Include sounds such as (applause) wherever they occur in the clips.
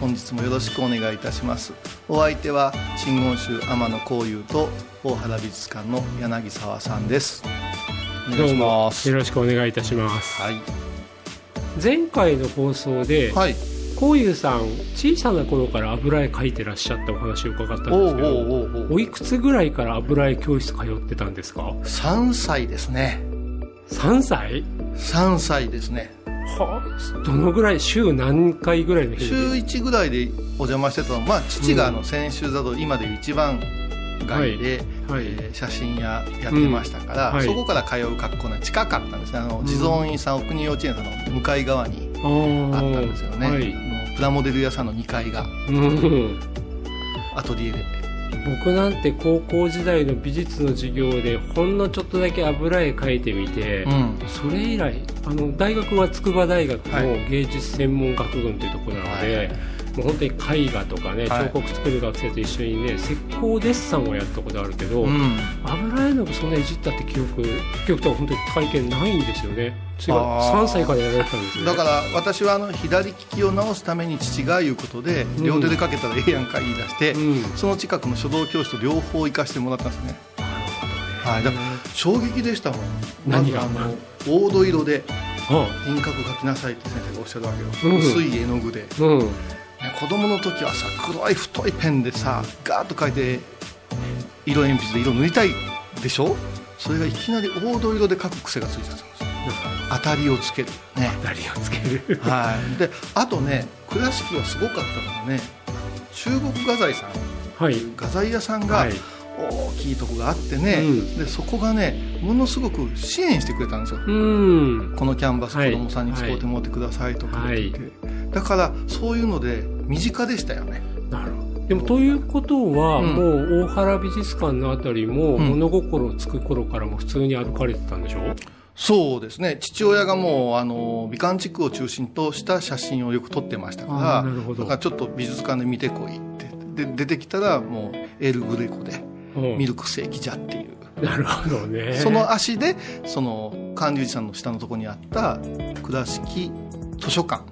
本日もよろしくお願いいたします。お相手は真言宗天野幸雄と大原美術館の柳沢さんです。どうもよろしくお願いいたします。はい。前回の放送ではい。こういうさん小さな頃から油絵描いてらっしゃったお話を伺ったんですけどおいくつぐらいから油絵教室通ってたんですか？3歳ですね。3歳？3歳ですねはあ。どのぐらい週何回ぐらいの日週に1ぐらいでお邪魔してたの。は、まあ、父があの専修座と今でいう一番街で、はい。はい。えー写真屋やってましたから、うん。はい。そこから通う学校が近かったんですね。あの地蔵院さん、お国幼稚園さんの向かい側にあったんですよね、はい。プラモデル屋さんの2階が。うん。アトリエで僕なんて高校時代の美術の授業でほんのちょっとだけ油絵描いてみて、うん。それ以来あの大学は筑波大学はの芸術専門学群というところなので、はいもう本当に絵画とかね、はい。彫刻作る学生と一緒にね石膏デッサンをやったことあるけど、うん。油絵の具そんないじったって記憶記憶とか本当に体験ないんですよね。それがあー。3歳からやられてたんですね。だから私はあの左利きを直すために父がいうことでん。両手でかけたらええやんか言い出して、うん。その近くの書道教室と両方行かしてもらったんですね。なるほどね。はい、だから衝撃でしたもん。何が？あの黄土色であ輪郭描きなさいって先生がおっしゃるわけよ、うん。薄い絵の具で、ね、うん子供の時はさ黒い太いペンでさガーッと描いて色鉛筆で色塗りたいでしょ？それがいきなり黄土色で描く癖がついちゃったんですよ。当たりをつける。ね。当たりをつける。はい。であとね倉敷はすごかったのがね中国画材さん。はい。画材屋さんがはい大きいとこがあってね、うん。でそこがねものすごく支援してくれたんですよ。うん。このキャンバスはい。子供さんに使うてもらってくださいとかはい言って、だからそういうので身近でしたよね。なるほど。でもということは、うん。もう大原美術館のあたりも、うん。物心をつく頃からも普通に歩かれてたんでしょ？そうですね。父親がもうあの美観地区を中心とした写真をよく撮ってましたあからだからちょっと美術館で見てこいって。で出てきたらもうエル・グレコで。うんミルク世紀じゃっていう、なるほどね。その足でその寛隆寺さんの下のところにあった倉敷図書館。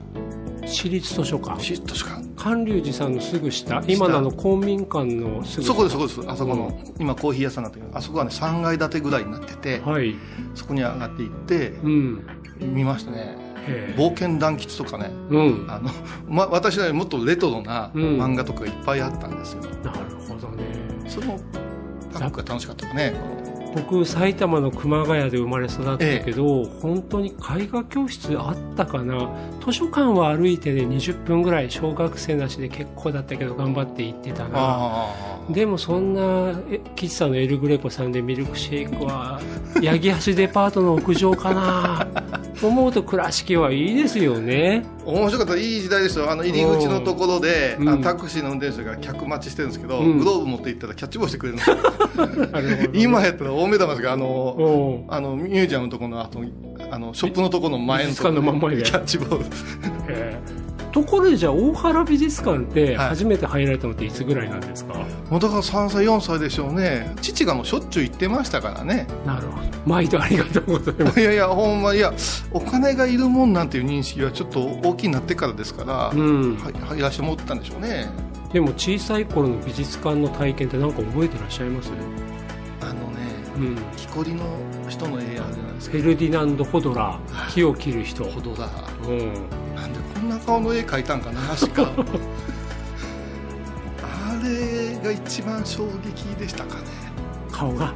私立図書館。市立図書館。寛隆寺さんのすぐ下。今のあの公民館のすぐ下。そこですそこです。あそこの、今コーヒー屋さんなんだけどあそこはね3階建てぐらいになってて、はい。そこに上がっていってうん。見ましたね。冒険団吉とかね。うん。あの、ま、私はもっとレトロなうん。漫画とかがいっぱいあったんですよ、なるほどね。そのが楽しかったね。僕埼玉の熊谷で生まれ育ったけど、本当に絵画教室あったかな。図書館は歩いてね20分ぐらい小学生なしで結構だったけど頑張って行ってたな。あでもそんなえ喫茶のエルグレコさんでミルクシェイクは八木橋デパートの屋上かな。と (laughs) 思うと倉敷はいいですよね。あ面白かった。いい時代ですよあの入り口のところで、うん。タクシーの運転手が客待ちしてるんですけど、うん。グローブ持って行ったらキャッチボールしてくれるんですよ。(laughs) 今やったら大目玉ですがあのあのミュージアムのところのあのショップのところの前のところキャッチボール。え。ーところでじゃあ大原美術館ってはい。初めて入られたのっていつぐらいなんですか、もうだから3歳4歳でしょうね。父がもうしょっちゅう行ってましたからね。なるほど。毎度ありがとうございます。(laughs) いやいやほんまいやお金がいるもんなんていう認識はちょっと大きになってからですから、うん。はい入らせてもらったんでしょうね。でも小さい頃の美術館の体験って何か覚えてらっしゃいます？あのねうん。木こりの人の絵あるじゃないですか。フェルディナンド・ホドラー。木を切る人、ほどだうん、なんでこんな顔の絵描いたんかな確か。あれが一番衝撃でしたかね。顔が？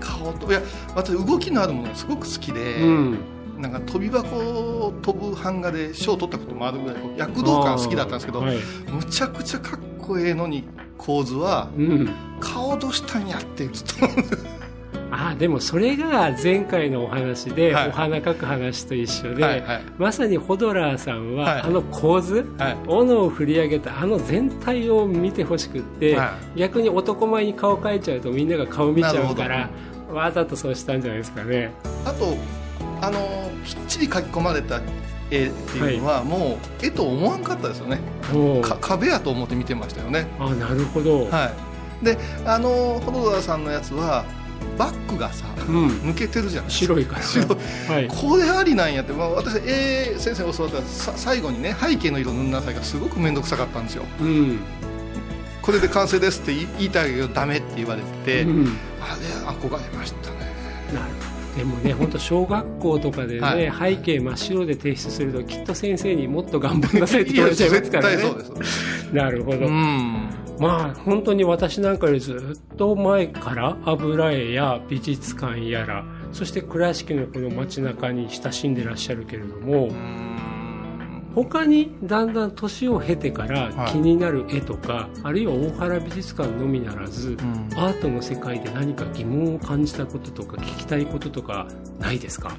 顔といや私動きのあるものがすごく好きで、うん。なんか飛び箱を飛ぶ版画で賞を取ったこともあるぐらい躍動感好きだったんですけど、はい。むちゃくちゃかっこええのに構図はうん、顔どうしたんやってずっとああでもそれが前回のお話で、はい。お花描く話と一緒で、はいはい。まさにホドラーさんは、はい。あの構図はい。斧を振り上げたあの全体を見てほしくって、は逆に男前に顔描いちゃうとみんなが顔見ちゃうかならわざとそうしたんじゃないですかね。あとあのきっちり書き込まれた絵っていうのは、もう絵と思わんかったですよね。おう。か壁やと思って見てましたよね。あなるほど、はい。であのホロダーさんのやつはバックがさうん、抜けてるじゃないですか白いから。白い。はい。これありなんやって、まあ、私絵先生に教わったらさ最後にね背景の色塗んなさいがすごく面倒くさかったんですよ。うん、これで完成ですって言い言いたいけどダメって言われて、うん。あれ憧れましたね。なるほどでもね本当小学校とかでね、はい。背景真っ白で提出するときっと先生にもっと頑張んなさいって言われちゃいますからね。なるほど、うん。まあ本当に私なんかよりずっと前から油絵や美術館やらそして倉敷のこの街中に親しんでらっしゃるけれども、他にだんだん年を経てからはい。気になる絵とか、あるいは大原美術館のみならず、ん。アートの世界で何か疑問を感じたこととか聞きたいこととかないですか？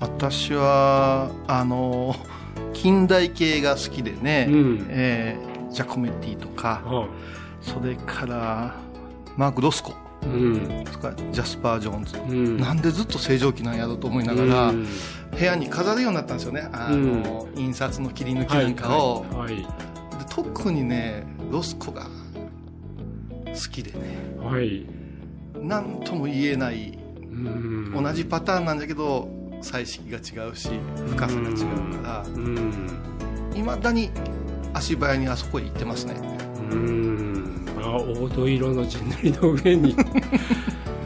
私はあの (laughs) 近代系が好きでね、うん。えージャコメッティとかあそれからマーク・ロスコうん。ジャスパー・ジョーンズ、うんなんでずっと正常期なんやろうと思いながら、うん。部屋に飾るようになったんですよね。あの、印刷の切り抜きなんかを、はいで特にねロスコが好きでね。はい、はい何とも言えないうん。同じパターンなんだけど彩色が違うし深さが違うから。うん。いまだに足早にあそこへ行ってますね。うんあ黄土色の地塗りの上に。(laughs)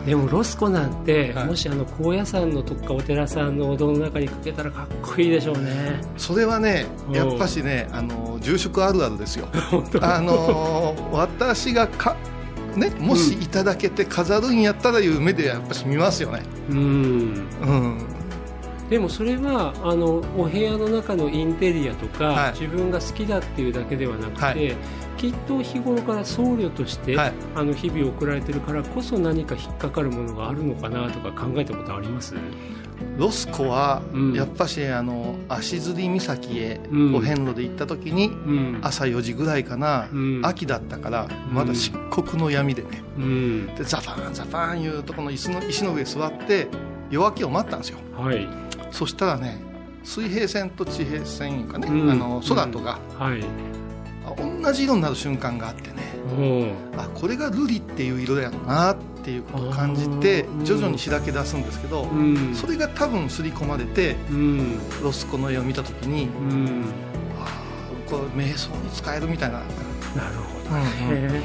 でもロスコなんて、はい。もしあの高野山のとかお寺さんのお堂の中にかけたらかっこいいでしょうね。それはねうん。やっぱしねあの住職あるあるですよ。(laughs) あの私がかね、もしいただけて飾るんやったらいう目でやっぱし見ますよね。うん。うんでもそれはあのお部屋の中のインテリアとか、はい。自分が好きだっていうだけではなくて、はい。きっと日頃から僧侶として、はい。あの日々送られてるからこそ何か引っかかるものがあるのかなとか考えたことあります？ロスコはうん。やっぱしあの足摺岬へうんお遍路で行った時にうん。朝4時ぐらいかな、うん。秋だったからまだ漆黒の闇でね。うん。でザパーンザパーンいうとこの椅子の石の上座って夜明けを待ったんですよ。はいそしたらね水平線と地平線いうかね、うん。あの空とが、はい。あ同じ色になる瞬間があってねうんあこれが瑠璃っていう色やろなっていうことを感じて徐々にしらけ出すんですけど、うん。それが多分刷り込まれてうん。ロスコの絵を見た時にうん。あーこれ瞑想に使えるみたいな、なるほどうんうん。ね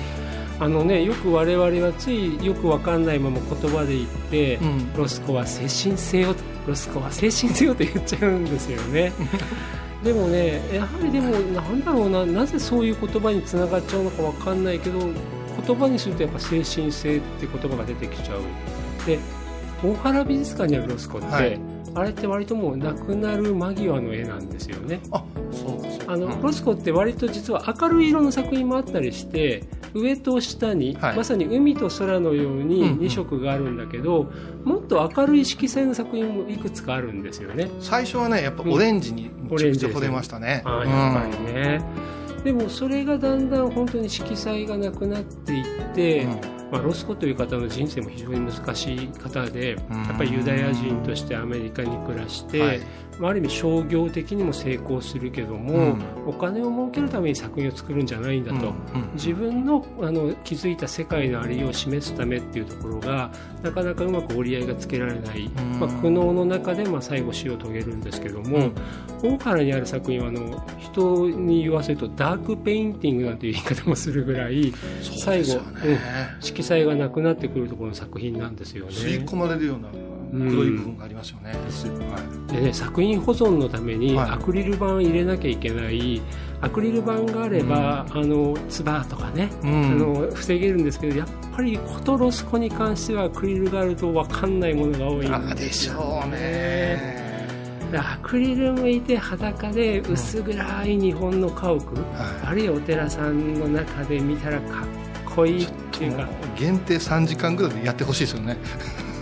あのねよく我々はついよくわかんないまま言葉で言って、うん。ロスコは精神性よロスコは精神性よって言っちゃうんですよね。(laughs) でもねやはりでもなんだろうななぜそういう言葉につながっちゃうのかわかんないけど言葉にするとやっぱ精神性って言葉が出てきちゃう。で大原美術館にあるロスコって、はい。あれって割ともう亡くなる間際の絵なんですよね。あそうですあの、うんロスコって割と実は明るい色の作品もあったりして上と下に、はい。まさに海と空のようにうんうん。2色があるんだけど、もっと明るい色彩の作品もいくつかあるんですよね。最初はねやっぱオレンジにめちゃくちゃ惚れましたね、ああやっぱりね、でもそれがだんだん本当に色彩がなくなっていって、うん。まあ、ロスコという方の人生も非常に難しい方でうん。やっぱりユダヤ人としてアメリカに暮らして、はいまあ、ある意味商業的にも成功するけども、うん。お金を儲けるために作品を作るんじゃないんだと、うんうん自分のあの築いた世界のありようを示すためっていうところがなかなかうまく折り合いがつけられない、ん。まあ、苦悩の中でまあ最後死を遂げるんですけども、大原にある作品はあの人に言わせると dark painting なんていう言い方もするぐらいそう最後、色彩がなくなってくるところの作品なんですよね。吸い込まれるような黒い部分がありますよね、ですはいでね作品保存のためにはい。アクリル板入れなきゃいけない、アクリル板があれば、あのつばとかね、うん。あの防げるんですけどやっぱりコトロスコに関してはアクリルがあると分かんないものが多いあんでしですよょうね。でアクリル向いて裸で薄暗い日本の家屋、はあるいはお寺さんの中で見たらかっこいいっていうか。限定3時間ぐらいでやってほしいですよね。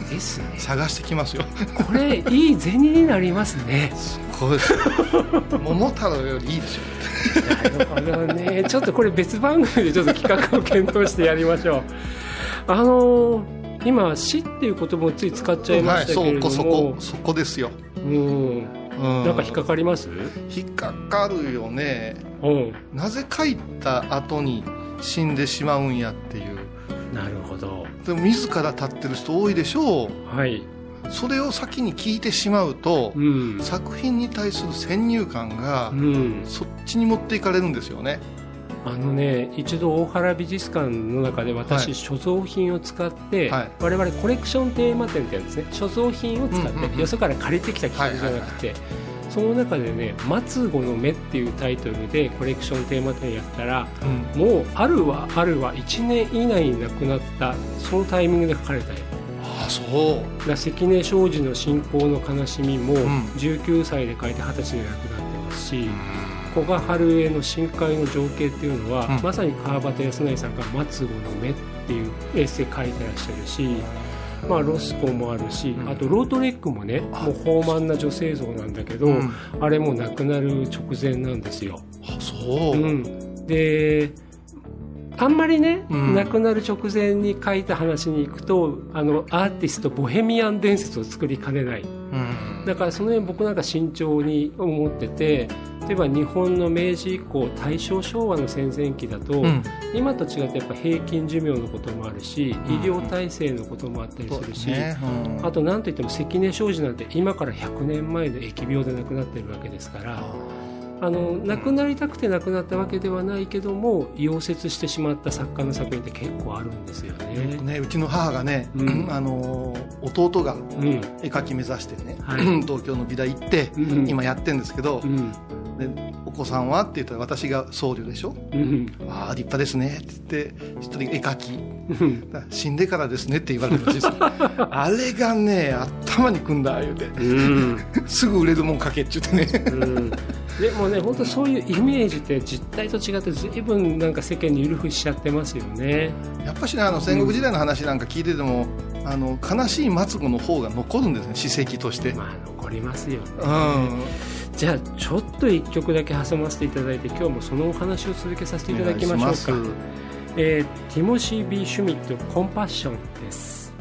ですね。(laughs) 探してきますよ。これいい銭になりますね。こうです桃太郎よりいいでしょ。なるほどねちょっとこれ別番組でちょっと企画を検討してやりましょう。あのー今死っていう言葉をつい使っちゃいまはいしたけれども、そこそこ。そこですよ、うん。うん、なんか引っかかります？引っかかるよね。うん。なぜ書いた後に死んでしまうんやっていう。なるほど。でも自ら立ってる人多いでしょう。はい。それを先に聞いてしまうと、うん。作品に対する先入観がうん。そっちに持っていかれるんですよね、あのね一度大原美術館の中で私、はい。所蔵品を使って、はい。我々コレクションテーマ展ってやるんですね所蔵品を使って、うんうんうん。よそから借りてきた企画じゃなくて、その中でね「末子の目」っていうタイトルでコレクションテーマ展やったらうん。もうあるはあるは1年以内に亡くなったそのタイミングで書かれた絵。ああそう。だ関根庄司の信仰の悲しみもん。19歳で書いて20歳で亡くなってますし、古賀春江の深海の情景っていうのは、うん。まさに川端康成さんが「末期の目」っていうエッセイ書いてらっしゃるし、まあ、ロスコもあるし、うん。あとロートレックもねもう豊満な女性像なんだけど、うん。あれも亡くなる直前なんですよ。あそう、うん、であんまりね、うん。亡くなる直前に書いた話に行くとあのアーティストボヘミアン伝説を作りかねない。うん。だからその辺僕なんか慎重に思ってて例えば日本の明治以降大正昭和の戦前期だと、うん。今と違ってやっぱ平均寿命のこともあるし、医療体制のこともあったりするし、ね。うん。あと何といっても関根庄司なんて今から100年前で疫病で亡くなってるわけですからあの亡くなりたくて亡くなったわけではないけども溶接してしまった作家の作品って結構あるんですよね。ね、うちの母がね、うん。(clears throat) あの弟がうん。絵描き目指してね、はい。(clears throat) 東京の美大行って、うん。今やってるんですけどう、ん。でお子さんは？って言ったら私が僧侶でしょ？うん。ああ立派ですね。って言って一人絵描き。死んでからですねって言われるんですよ (laughs) あれがね頭にくんだ言うて。うん。(laughs) すぐ売れるもん描けって言ってね。うん。でもね本当そういうイメージって実態と違って随分なんか世間にゆるふしちゃってますよね。やっぱしねあの戦国時代の話なんか聞いてても、あの悲しい末子の方が残るんですね史跡として、まあ残りますよね。うんじゃあちょっと一曲だけ挟ませていただいて今日もそのお話を続けさせていただきましょうか。えーティモシー・ビー・シュミット「コンパッション」です。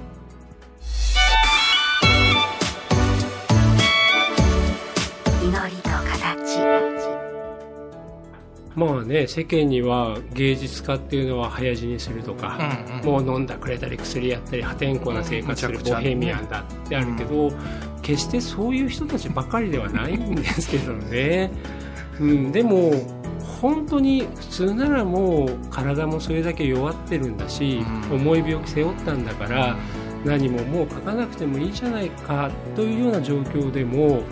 祈りと形。まあね世間には芸術家っていうのは早死にするとか、うんうん。もう飲んだくれたり薬やったり破天荒な生活するボヘミアンだってあるけど、決してそういう人たちばかりではないんですけどね、うん、でも本当に普通ならもう体もそれだけ弱ってるんだし、うん。重い病気背負ったんだから、何ももう書かなくてもいいじゃないかというような状況でも、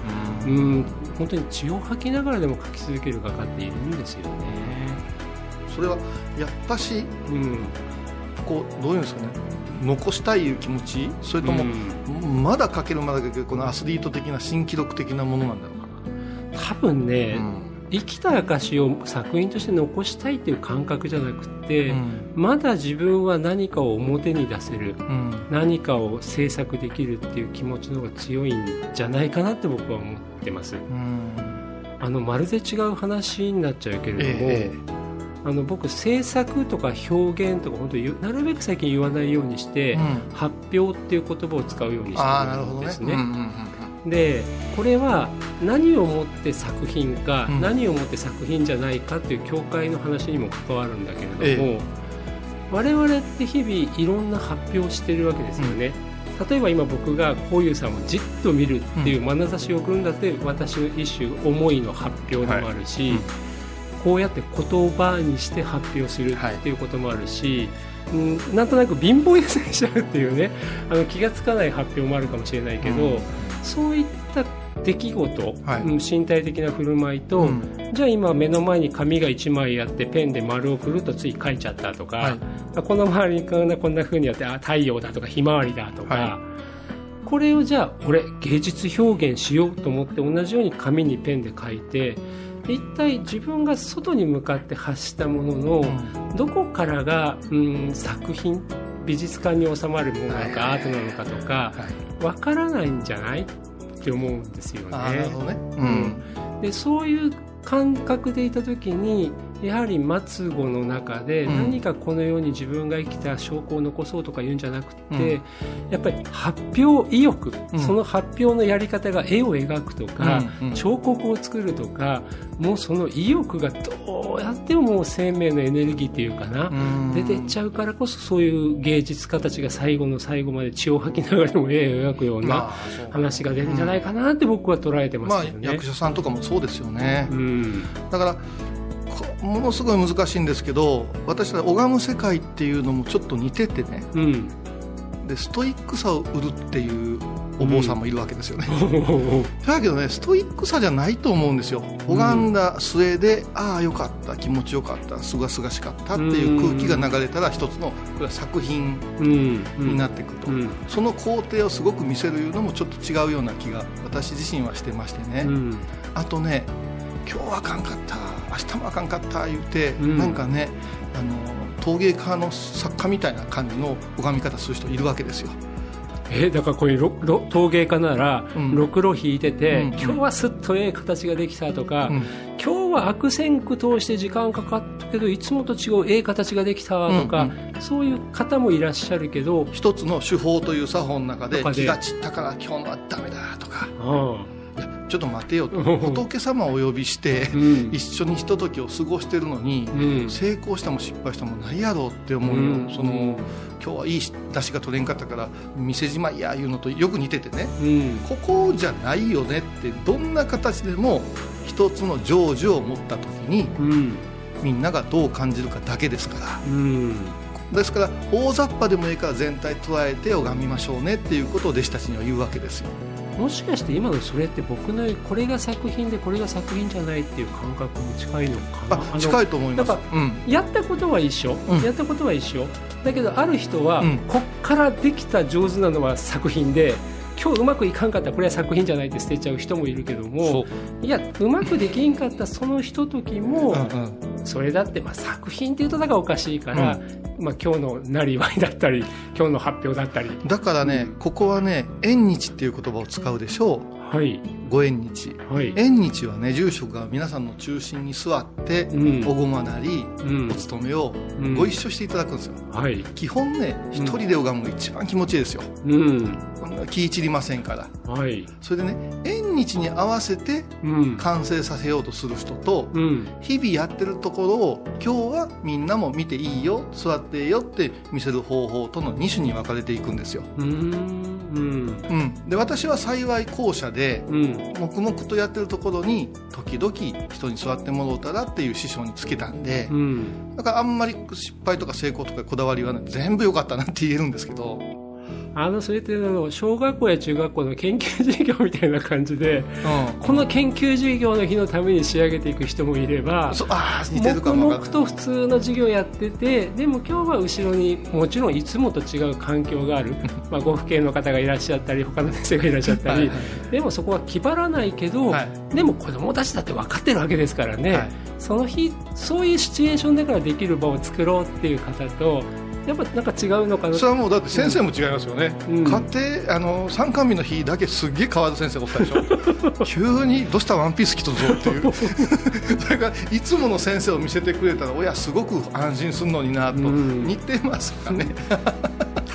うん、本当に血を吐きながらでも書き続ける画家っているんですよね。それはやっぱしうん。こうどういうんですかね残したいいう気持ち？それとも、うん。まだ書けるまだ書けるこのアスリート的な新記録的なものなんだろうか多分ね、うん。生きた証を作品として残したいっていう感覚じゃなくて、うん。まだ自分は何かを表に出せるうん。何かを制作できるっていう気持ちの方が強いんじゃないかなって僕は思ってます。うん。あのまるで違う話になっちゃうけれども、えあの僕制作とか表現とか本当になるべく最近言わないようにして、うん。発表っていう言葉を使うようにしてるんですね。うんうんでこれは何をもって作品か、うん。何をもって作品じゃないかっていう境界の話にも関わるんだけれども、え我々って日々いろんな発表をしてるわけですよね。例えば今僕がこういうさんをじっと見るっていう眼差しを送るんだって私の一種思いの発表でもあるし、はいうんこうやって言葉にして発表するっていうこともあるし、うん、なんとなく貧乏優先しちゃうっていうねあの気がつかない発表もあるかもしれないけど、うん。そういった出来事、はい。うん身体的な振る舞いと、うん。じゃあ今目の前に紙が1枚あってペンで丸をくるっとつい書いちゃったとか、はい。あこの周りにこんなこんな風にやってあ太陽だとかひまわりだとか、はこれをじゃあ俺芸術表現しようと思って同じように紙にペンで書いて一体自分が外に向かって発したものの、どこからが、うん、作品美術館に収まるものなのか、アートなのかとかはい。わからないんじゃない？って思うんですよね。ね。うん。でそういう感覚でいた時にやはり末語の中でうん。何かこのように自分が生きた証拠を残そうとか言うんじゃなくて、うん。やっぱり発表意欲、うん。その発表のやり方が絵を描くとか、うんうん。彫刻を作るとかもうその意欲がどうやってももう生命のエネルギーっていうかな、うん。出てっちゃうからこそそういう芸術家たちが最後の最後まで血を吐きながらも絵を描くような話が出るんじゃないかなって僕は捉えてまますあけどね。役者さんとかもそうですよね。うん。だからこものすごい難しいんですけど私は拝む世界っていうのもちょっと似ててね。うん、でストイックさを売るっていうお坊さんもいるわけですよね、(laughs) だけどねストイックさじゃないと思うんですよ。拝んだ末で、ああよかった気持ちよかったすがすがしかったっていう空気が流れたら一つのこれは作品うん。になってくると、うん。その工程をすごく見せるのもちょっと違うような気が私自身はしてましてね、うん。あとね今日はあかんかった明日もあかんかった言うて、うん。なんかねあの陶芸家の作家みたいな感じの拝み方する人いるわけですよ。えだからこういうろろ陶芸家なら、うん。ろくろ引いてて、うん。今日はすっとええ形ができたとか、うん。今日は悪線区通して時間かかったけどいつもと違うええ形ができたとか、うんそういう方もいらっしゃるけど、一つの手法という作法の中で気が散ったから今日のはダメだとか。あいやちょっと待てよと。うん。仏様をお呼びして一緒にひとときを過ごしてるのにうん。成功したも失敗したもないやろうって思うよ、うん。その今日はいい出汁が取れんかったから店じまいやいうのとよく似ててね。うん。ここじゃないよねってどんな形でも一つの成就を持った時にうん。みんながどう感じるかだけですから。うん。ですから大雑把でもいいから全体捉えて拝みましょうねっていうことを弟子たちには言うわけですよもしかして今のそれって僕のこれが作品でこれが作品じゃないっていう感覚に近いのかな？あ近いと思います。やったことは一緒、うん。やったことは一緒。だけどある人は、うん。こっからできた上手なのは作品で今日うまくいかんかったらこれは作品じゃないって捨てちゃう人もいるけどもいやうまくできんかったそのひとときも、うんうんそれだってまあ作品っていうとだからおかしいから、まあ、今日のなりわいだったり今日の発表だったり。だからねここはね縁日っていう言葉を使うでしょはい、うご縁日。はい。縁日はね住職が皆さんの中心に座ってうん。おごまなりうん。お勤めをうん。ご一緒していただくんですよ。はい。基本ね一人で拝む一番気持ちいいですよ。うん。気散りませんから。はい。それでね縁日に合わせてうん。完成させようとする人とうん。日々やってるところを今日はみんなも見ていいよ座ってよって見せる方法との2種に分かれていくんですよ、うんうん。うん、で私は幸い後者でうん。黙々とやってるところに時々人に座ってもろうたらっていう師匠につけたんでうん。だからあんまり失敗とか成功とかこだわりはない。全部良かったなって言えるんですけど、あのそれってあの小学校や中学校の研究授業みたいな感じでうん、この研究授業の日のために仕上げていく人もいれば黙々と普通の授業やっててでも今日は後ろにもちろんいつもと違う環境がある。(laughs) まあご父兄の方がいらっしゃったり他の先生がいらっしゃったり、はい。はいでもそこは気張らないけど、はい。でも子供たちだって分かってるわけですからね、はい。その日そういうシチュエーションだからできる場を作ろうっていう方とやっぱなんか違うのかな？それはもうだって先生も違いますよね、うん。家庭あの参観日の日だけすっげえ変わる先生おったでしょ。(laughs) 急に「どうしたワンピース着とるぞ」っていう。(laughs) それからいつもの先生を見せてくれたら親すごく安心するのになとうん。似てますかね、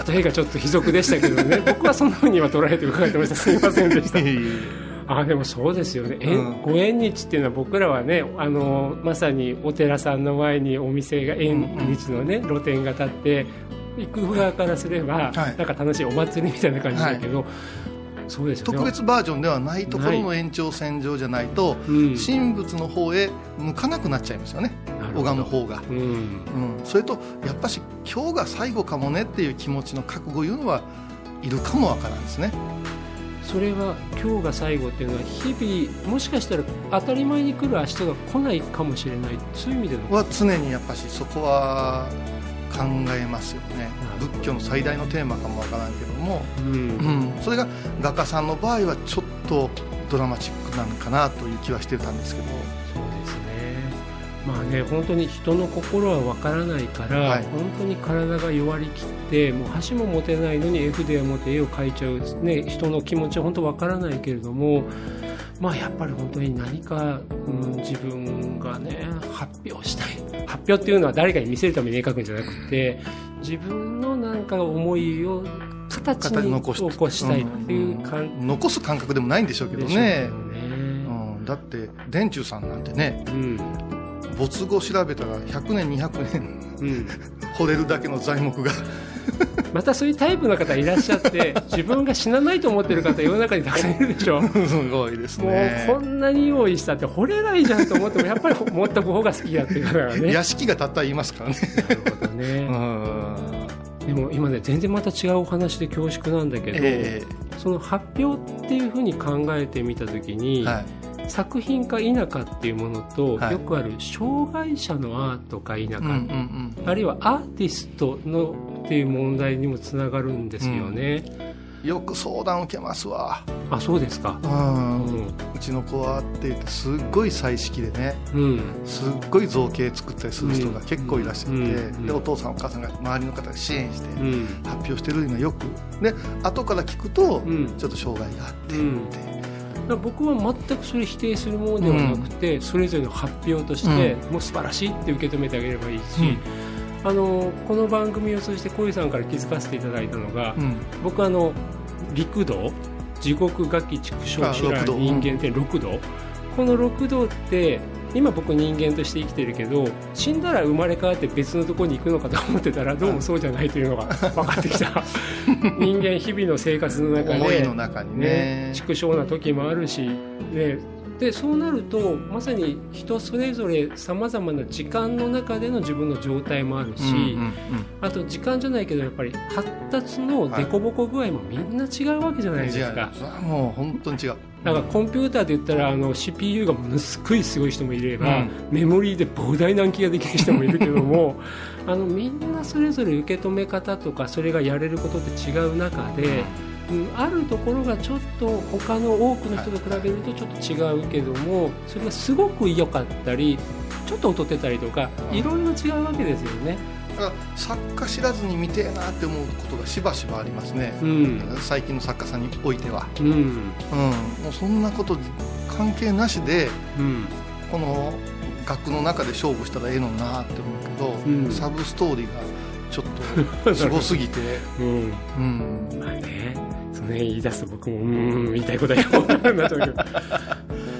例えがちょっと卑俗でしたけどね。僕はそんなふうには捉えて伺ってました。すいませんでした (laughs) あでもそうですよね、えうん。ご縁日っていうのは僕らはねあのまさにお寺さんの前にお店が縁日のね、露店が立って行く側からすれば、はい。なんか楽しいお祭りみたいな感じだけど、そうですよね。特別バージョンではないところの延長線上じゃないとうん。神仏の方へ向かなくなっちゃいますよね。な拝む方が、うん。うん、それとやっぱし今日が最後かもねっていう気持ちの覚悟いうのはいるかもわからんですねそれは今日が最後っていうのは日々もしかしたら当たり前に来る明日が来ないかもしれない。そういう意味での。は常にやっぱしそこは考えますよね。仏教の最大のテーマかもわからんけども、うん。うん、それが画家さんの場合はちょっとドラマチックなのかなという気はしてたんですけどまあね本当に人の心はわからないから、はい。本当に体が弱りきってもう箸も持てないのに絵筆を持って絵を描いちゃう、ね、人の気持ちは本当わからないけれどもまあやっぱり本当に何か、うん、自分がね発表したい。発表っていうのは誰かに見せるために絵描くんじゃなくて自分のなんか思いを形形にに残したいっていう感じ残す感覚でもないんでしょうけどね。よね。うん、だって電柱さんなんてねうん没後調べたら100年200年うん。掘れるだけの材木が。またそういうタイプの方いらっしゃって (laughs) 自分が死なないと思ってる方世の中にたくさんいるでしょ。も (laughs) すごいですうねこんなに用意したって掘れないじゃんと思ってもやっぱり持った方が好きだっていう方がね。屋敷がたった言いますからね。なるほどね。うん。でも今ね全然また違うお話で恐縮なんだけど、えその発表っていうふうに考えてみた時えに、はい作品か否かっていうものと、はい。よくある障害者のアートか否か、うんうんあるいはアーティストのっていう問題にもつながるんですよね、うん、よく相談受けますわ、あそうですか。うん。ううちの子はって言ってすっごい彩色でねん、うん。すっごい造形作ったりする人が結構いらっしゃって、うん。うん。でお父さんお母さんが周りの方が支援してうん。発表してるのがよく。で後から聞くと、うん。ちょっと障害があってって、僕は全くそれ否定するものではなくて、それぞれの発表として、もう素晴らしいって受け止めてあげればいいし、あのこの番組を通じて小遊さんから気づかせていただいたのが、うん。僕あの陸道地獄餓鬼畜生あ知ら六道。人間って六道。この六道って今僕人間として生きてるけど死んだら生まれ変わって別のところに行くのかと思ってたらどうもそうじゃないというのが (laughs) 分かってきた。(laughs) 人間日々の生活の中思いでの中にね。ね、畜生な時もあるし、ね、でそうなるとまさに人それぞれさまざまな時間の中での自分の状態もあるし、うんうんあと時間じゃないけどやっぱり発達の凸凹具合もみんな違うわけじゃうなんいですか、はもう本当に違う。だからコンピューターで言ったらあの CPU がものすごいすごい人もいれば、うん。メモリーで膨大な暗記ができる人もいるけども (laughs) あのみんなそれぞれ受け止め方とかそれがやれることって違う中で、うん、あるところがちょっと他の多くの人と比べるとちょっと違うけどもそれがすごく良かったりちょっと劣ってたりとかうんいろいろ違うわけですよね。だから作家知らずに見てえなって思うことがしばしばありますね、うん。最近の作家さんにおいては、うん。うん、もうそんなこと関係なしでうん。この楽の中で勝負したらええのになって思うけど、うん。サブストーリーがちょっと (laughs) すごすぎて、うん。うん、まあね、その辺言い出すと僕も、うーん、言いたいことはよくわからんなっちゃうけど。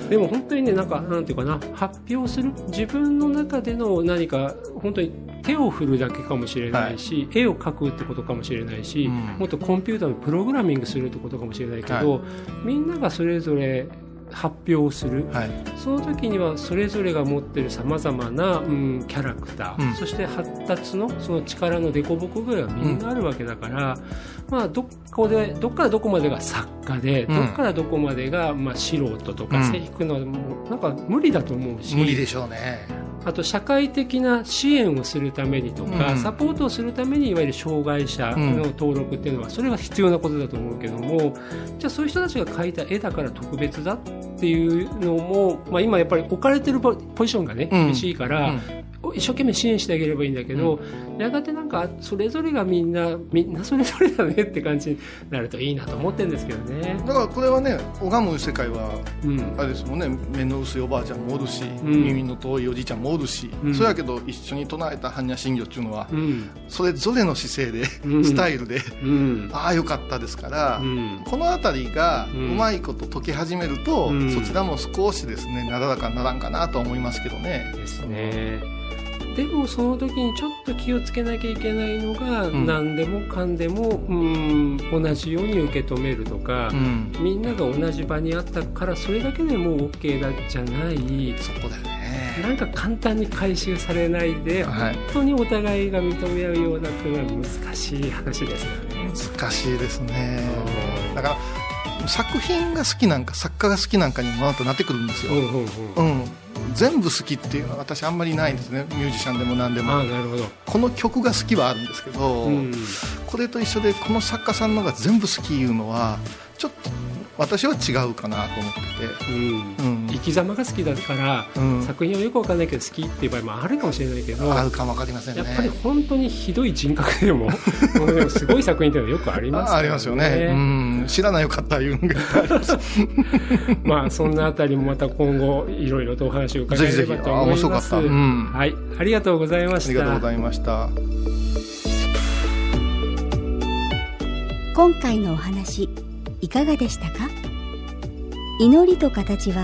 でも本当にね、なんか、なんていうかな、発表する、自分の中での何か、本当に手を振るだけかもしれないし、絵を描くってことかもしれないし、うん。もっとコンピューターのプログラミングするってことかもしれないけど、みんながそれぞれ発表をする。はい、その時にはそれぞれが持ってるさまざまな、うん、キャラクター、うん。そして発達のその力の凸凹具合はみんなあるわけだから、まあ、どこでどっからどこまでが作家で、うん。どっからどこまでが、まあ、素人とか、うん。制服のもうなんか無理だと思うし。無理でしょうね、あと社会的な支援をするためにとか、うん。サポートをするためにいわゆる障害者の登録っていうのは、それは必要なことだと思うけどもじゃあそういう人たちが描いた絵だから特別だっていうのも、まあ、今やっぱり置かれてるポポジションがねうん。厳しいから、一生懸命支援してあげればいいんだけど、やがてなんかそれぞれがみんなみんなそれぞれだねって感じになるといいなと思ってるんですけどね。だからこれはね拝む世界はうん。あれですもんね。目の薄いおばあちゃんもおるし、ん。耳の遠いおじいちゃんもおるし、うん。そやけど一緒に唱えた般若心経っていうのは、うん。それぞれの姿勢で、うん。スタイルでうん。ああよかったですから、うん。この辺りがううんまいこと解き始めると、うん。そちらも少しですねなだらかにならんかなとは思いますけどね。ですね。でもその時にちょっと気をつけなきゃいけないのが、うん。何でもかんでもうん同じように受け止めるとか、うん。みんなが同じ場にあったからそれだけでもう OK だじゃない。そこだよね。なんか簡単に回収されないで、はい。本当にお互いが認め合うようなっていうのは難しい話ですよね。難しいですね。だから作品が好きなんか作家が好きなんかにもなとなってくるんですよ、うんうんうん。うん、全部好きっていうのは私あんまりないんですね。ミュージシャンでも何であもこの曲が好きはあるんですけど、うん。これと一緒でこの作家さんのが全部好きいうのはちょっと私は違うかなと思ってて、うん。うん。生き様が好きだから、うん。作品はよくわかんないけど好きっていう場合もあるかもしれないけどあるかも分かりませんね。やっぱり本当にひどい人格でも (laughs) でもすごい作品っていうのはよくありますからあありますよね、うん、知らないよかったいうのが (laughs) まあそんなあたりもまた今後いろいろとお話を伺えればと思います。ぜひぜひあ面白かった。うん。はい。ありがとうございまあした。りがとうございました。今回のお話いかがでしたか？祈りと形は